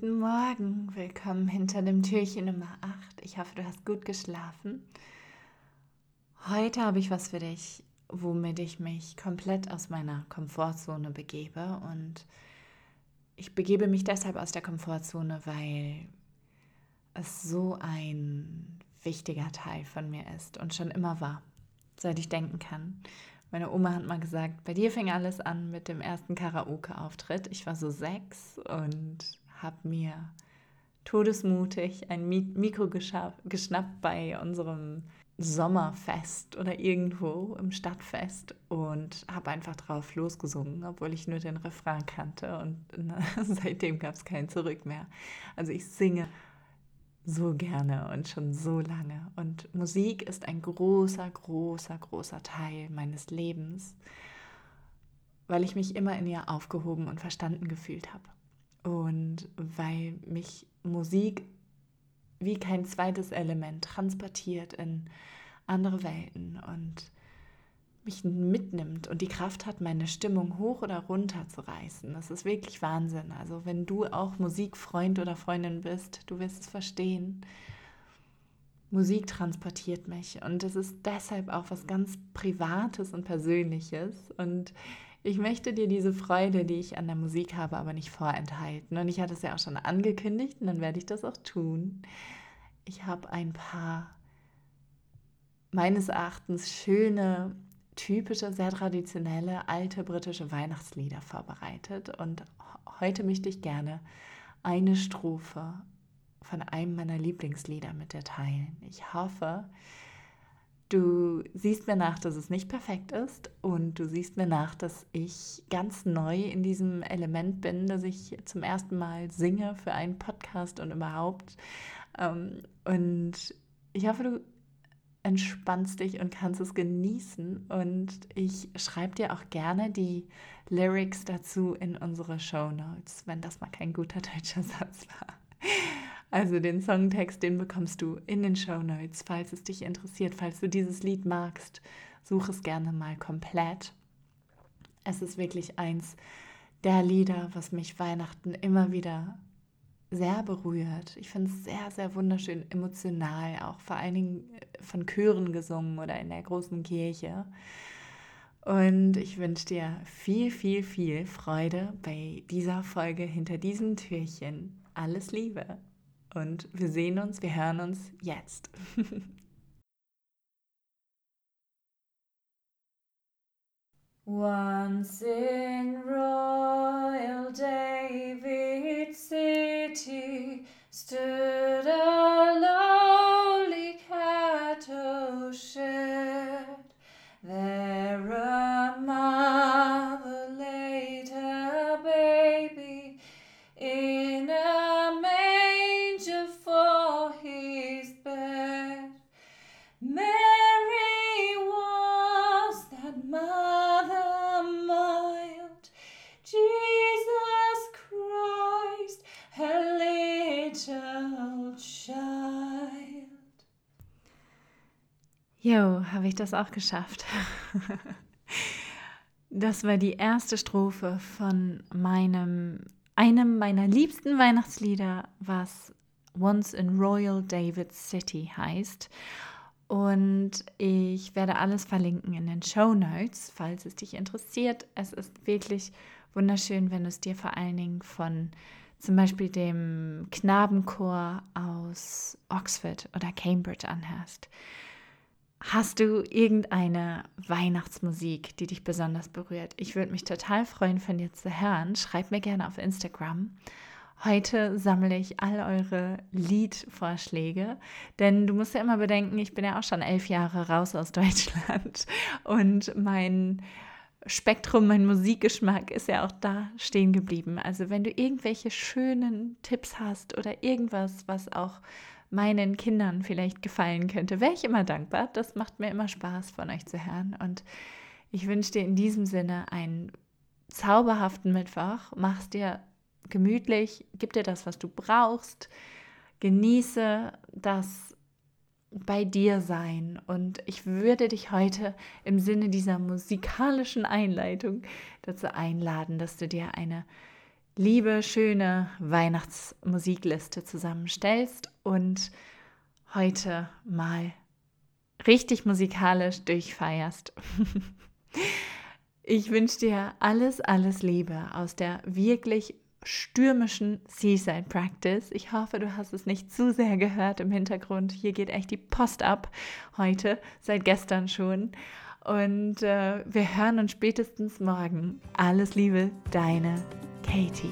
Guten Morgen. Willkommen hinter dem Türchen Nummer 8. Ich hoffe, du hast gut geschlafen. Heute habe ich was für dich, womit ich mich komplett aus meiner Komfortzone begebe. Und ich begebe mich deshalb aus der Komfortzone, weil es so ein wichtiger Teil von mir ist und schon immer war, seit ich denken kann. Meine Oma hat mal gesagt, bei dir fing alles an mit dem ersten Karaoke-Auftritt. Ich war so sechs und habe mir todesmutig ein Mikro geschnappt bei unserem Sommerfest oder irgendwo im Stadtfest und habe einfach drauf losgesungen, obwohl ich nur den Refrain kannte und seitdem gab es kein Zurück mehr. Also ich singe so gerne und schon so lange. Und Musik ist ein großer, großer, großer Teil meines Lebens, weil ich mich immer in ihr aufgehoben und verstanden gefühlt habe. Und weil mich Musik wie kein zweites Element transportiert in andere Welten und mich mitnimmt und die Kraft hat, meine Stimmung hoch oder runter zu reißen. Das ist wirklich Wahnsinn. Also wenn du auch Musikfreund oder Freundin bist, du wirst es verstehen. Musik transportiert mich und es ist deshalb auch was ganz Privates und Persönliches und ich möchte dir diese Freude, die ich an der Musik habe, aber nicht vorenthalten. Und ich hatte es ja auch schon angekündigt und dann werde ich das auch tun. Ich habe ein paar meines Erachtens schöne typische, sehr traditionelle, alte britische Weihnachtslieder vorbereitet. Und heute möchte ich gerne eine Strophe von einem meiner Lieblingslieder mit dir teilen. Ich hoffe, du siehst mir nach, dass es nicht perfekt ist und du siehst mir nach, dass ich ganz neu in diesem Element bin, dass ich zum ersten Mal singe für einen Podcast und überhaupt. Ähm, und ich hoffe, du entspannst dich und kannst es genießen. Und ich schreibe dir auch gerne die Lyrics dazu in unsere Show Notes, wenn das mal kein guter deutscher Satz war. Also den Songtext, den bekommst du in den Show Notes, falls es dich interessiert, falls du dieses Lied magst, such es gerne mal komplett. Es ist wirklich eins der Lieder, was mich Weihnachten immer wieder sehr berührt. Ich finde es sehr, sehr wunderschön, emotional, auch vor allen Dingen äh, von Chören gesungen oder in der großen Kirche. Und ich wünsche dir viel, viel, viel Freude bei dieser Folge hinter diesem Türchen. Alles Liebe. Und wir sehen uns, wir hören uns jetzt. Once in Royal David City stood Jo, habe ich das auch geschafft. Das war die erste Strophe von meinem, einem meiner liebsten Weihnachtslieder, was Once in Royal David City heißt. Und ich werde alles verlinken in den Show Notes, falls es dich interessiert. Es ist wirklich wunderschön, wenn du es dir vor allen Dingen von zum Beispiel dem Knabenchor aus Oxford oder Cambridge anhörst. Hast du irgendeine Weihnachtsmusik, die dich besonders berührt? Ich würde mich total freuen, von dir zu hören. Schreib mir gerne auf Instagram. Heute sammle ich all eure Liedvorschläge, denn du musst ja immer bedenken, ich bin ja auch schon elf Jahre raus aus Deutschland und mein Spektrum, mein Musikgeschmack ist ja auch da stehen geblieben. Also wenn du irgendwelche schönen Tipps hast oder irgendwas, was auch meinen Kindern vielleicht gefallen könnte, wäre ich immer dankbar. Das macht mir immer Spaß, von euch zu hören. Und ich wünsche dir in diesem Sinne einen zauberhaften Mittwoch. Mach's dir gemütlich, gib dir das, was du brauchst. Genieße das bei dir sein. Und ich würde dich heute im Sinne dieser musikalischen Einleitung dazu einladen, dass du dir eine liebe, schöne Weihnachtsmusikliste zusammenstellst und heute mal richtig musikalisch durchfeierst. Ich wünsche dir alles, alles Liebe aus der wirklich stürmischen Seaside Practice. Ich hoffe, du hast es nicht zu sehr gehört im Hintergrund. Hier geht echt die Post ab heute, seit gestern schon. Und äh, wir hören uns spätestens morgen. Alles Liebe, deine Katie.